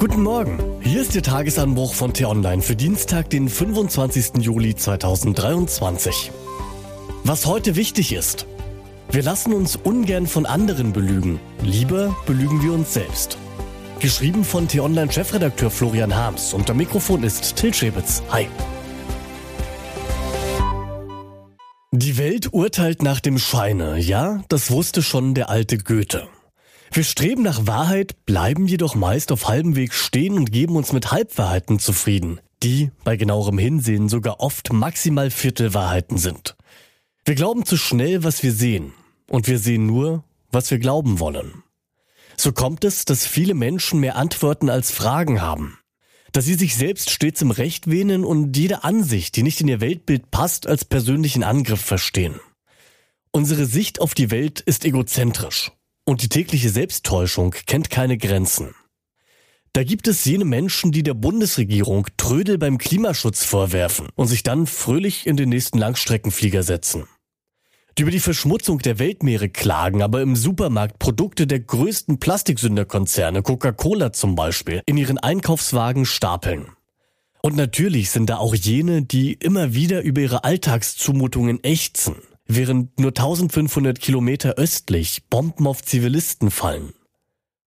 Guten Morgen, hier ist Ihr Tagesanbruch von T-Online für Dienstag, den 25. Juli 2023. Was heute wichtig ist. Wir lassen uns ungern von anderen belügen, lieber belügen wir uns selbst. Geschrieben von T-Online-Chefredakteur Florian Harms am Mikrofon ist Till Schäbitz. Hi. Die Welt urteilt nach dem Scheine, ja, das wusste schon der alte Goethe. Wir streben nach Wahrheit, bleiben jedoch meist auf halbem Weg stehen und geben uns mit Halbwahrheiten zufrieden, die bei genauerem Hinsehen sogar oft maximal Viertelwahrheiten sind. Wir glauben zu schnell, was wir sehen, und wir sehen nur, was wir glauben wollen. So kommt es, dass viele Menschen mehr Antworten als Fragen haben, dass sie sich selbst stets im Recht wähnen und jede Ansicht, die nicht in ihr Weltbild passt, als persönlichen Angriff verstehen. Unsere Sicht auf die Welt ist egozentrisch und die tägliche Selbsttäuschung kennt keine Grenzen. Da gibt es jene Menschen, die der Bundesregierung Trödel beim Klimaschutz vorwerfen und sich dann fröhlich in den nächsten Langstreckenflieger setzen. Die über die Verschmutzung der Weltmeere klagen, aber im Supermarkt Produkte der größten Plastiksünderkonzerne, Coca-Cola zum Beispiel, in ihren Einkaufswagen stapeln. Und natürlich sind da auch jene, die immer wieder über ihre Alltagszumutungen ächzen während nur 1500 Kilometer östlich Bomben auf Zivilisten fallen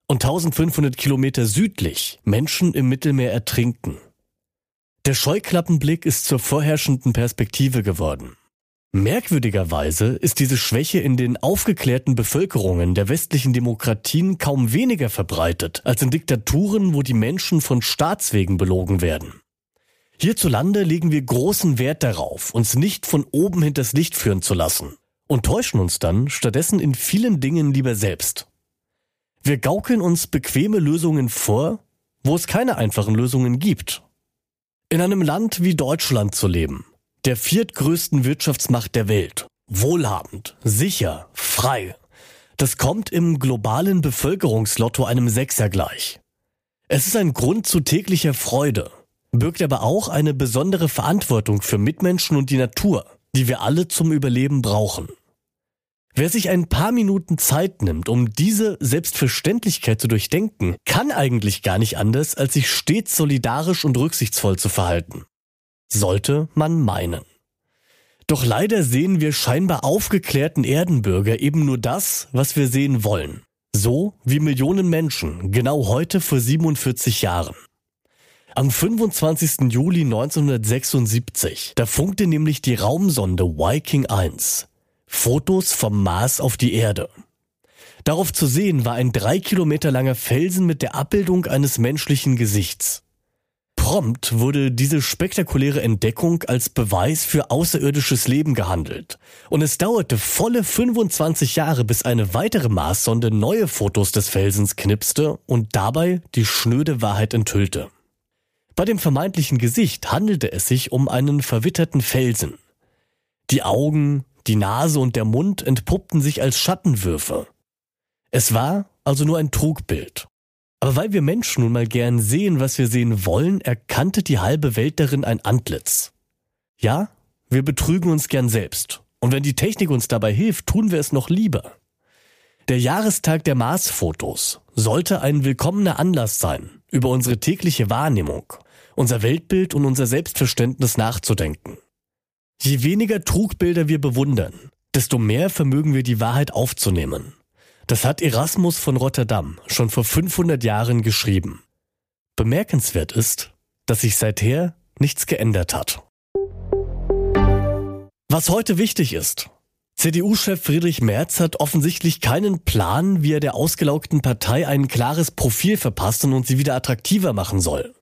und 1500 Kilometer südlich Menschen im Mittelmeer ertrinken. Der Scheuklappenblick ist zur vorherrschenden Perspektive geworden. Merkwürdigerweise ist diese Schwäche in den aufgeklärten Bevölkerungen der westlichen Demokratien kaum weniger verbreitet als in Diktaturen, wo die Menschen von Staatswegen belogen werden. Hierzulande legen wir großen Wert darauf, uns nicht von oben hinters Licht führen zu lassen und täuschen uns dann stattdessen in vielen Dingen lieber selbst. Wir gaukeln uns bequeme Lösungen vor, wo es keine einfachen Lösungen gibt. In einem Land wie Deutschland zu leben, der viertgrößten Wirtschaftsmacht der Welt, wohlhabend, sicher, frei, das kommt im globalen Bevölkerungslotto einem Sechser gleich. Es ist ein Grund zu täglicher Freude, birgt aber auch eine besondere Verantwortung für Mitmenschen und die Natur, die wir alle zum Überleben brauchen. Wer sich ein paar Minuten Zeit nimmt, um diese Selbstverständlichkeit zu durchdenken, kann eigentlich gar nicht anders, als sich stets solidarisch und rücksichtsvoll zu verhalten. Sollte man meinen. Doch leider sehen wir scheinbar aufgeklärten Erdenbürger eben nur das, was wir sehen wollen. So wie Millionen Menschen genau heute vor 47 Jahren. Am 25. Juli 1976, da funkte nämlich die Raumsonde Viking 1 Fotos vom Mars auf die Erde. Darauf zu sehen war ein drei Kilometer langer Felsen mit der Abbildung eines menschlichen Gesichts. Prompt wurde diese spektakuläre Entdeckung als Beweis für außerirdisches Leben gehandelt. Und es dauerte volle 25 Jahre, bis eine weitere Marssonde neue Fotos des Felsens knipste und dabei die schnöde Wahrheit enthüllte. Bei dem vermeintlichen Gesicht handelte es sich um einen verwitterten Felsen. Die Augen, die Nase und der Mund entpuppten sich als Schattenwürfe. Es war also nur ein Trugbild. Aber weil wir Menschen nun mal gern sehen, was wir sehen wollen, erkannte die halbe Welt darin ein Antlitz. Ja, wir betrügen uns gern selbst. Und wenn die Technik uns dabei hilft, tun wir es noch lieber. Der Jahrestag der Marsfotos sollte ein willkommener Anlass sein, über unsere tägliche Wahrnehmung, unser Weltbild und unser Selbstverständnis nachzudenken. Je weniger Trugbilder wir bewundern, desto mehr vermögen wir die Wahrheit aufzunehmen. Das hat Erasmus von Rotterdam schon vor 500 Jahren geschrieben. Bemerkenswert ist, dass sich seither nichts geändert hat. Was heute wichtig ist, CDU-Chef Friedrich Merz hat offensichtlich keinen Plan, wie er der ausgelaugten Partei ein klares Profil verpassen und sie wieder attraktiver machen soll.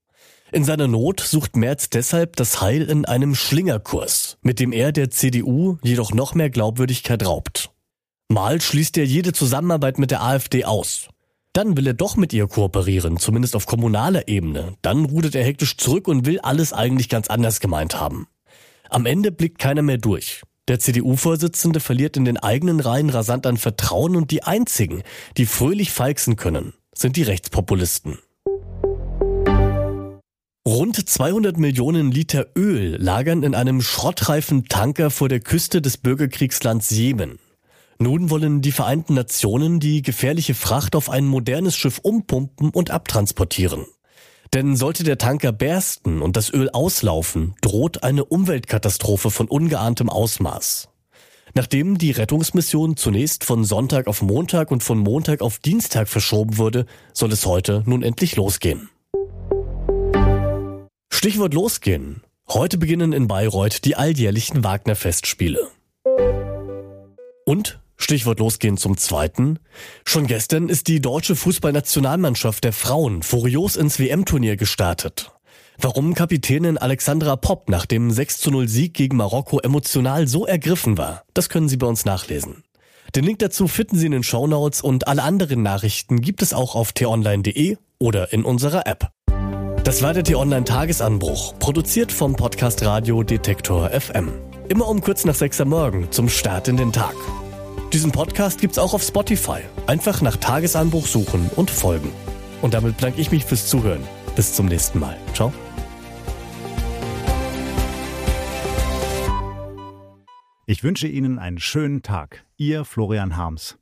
In seiner Not sucht Merz deshalb das Heil in einem Schlingerkurs, mit dem er der CDU jedoch noch mehr Glaubwürdigkeit raubt. Mal schließt er jede Zusammenarbeit mit der AfD aus. Dann will er doch mit ihr kooperieren, zumindest auf kommunaler Ebene. Dann rudert er hektisch zurück und will alles eigentlich ganz anders gemeint haben. Am Ende blickt keiner mehr durch. Der CDU-Vorsitzende verliert in den eigenen Reihen rasant an Vertrauen und die einzigen, die fröhlich feixen können, sind die Rechtspopulisten. Rund 200 Millionen Liter Öl lagern in einem schrottreifen Tanker vor der Küste des Bürgerkriegslands Jemen. Nun wollen die Vereinten Nationen die gefährliche Fracht auf ein modernes Schiff umpumpen und abtransportieren. Denn sollte der Tanker bersten und das Öl auslaufen, droht eine Umweltkatastrophe von ungeahntem Ausmaß. Nachdem die Rettungsmission zunächst von Sonntag auf Montag und von Montag auf Dienstag verschoben wurde, soll es heute nun endlich losgehen. Stichwort losgehen. Heute beginnen in Bayreuth die alljährlichen Wagner-Festspiele. Und Stichwort losgehen zum zweiten. Schon gestern ist die deutsche Fußballnationalmannschaft der Frauen furios ins WM-Turnier gestartet. Warum Kapitänin Alexandra Popp nach dem 6 zu 0 Sieg gegen Marokko emotional so ergriffen war, das können Sie bei uns nachlesen. Den Link dazu finden Sie in den Shownotes und alle anderen Nachrichten gibt es auch auf t-online.de oder in unserer App. Das war der T-Online Tagesanbruch, produziert vom Podcast Radio Detektor FM. Immer um kurz nach 6 Uhr morgen zum Start in den Tag. Diesen Podcast gibt's auch auf Spotify. Einfach nach Tagesanbruch suchen und folgen. Und damit bedanke ich mich fürs Zuhören. Bis zum nächsten Mal. Ciao. Ich wünsche Ihnen einen schönen Tag. Ihr Florian Harms.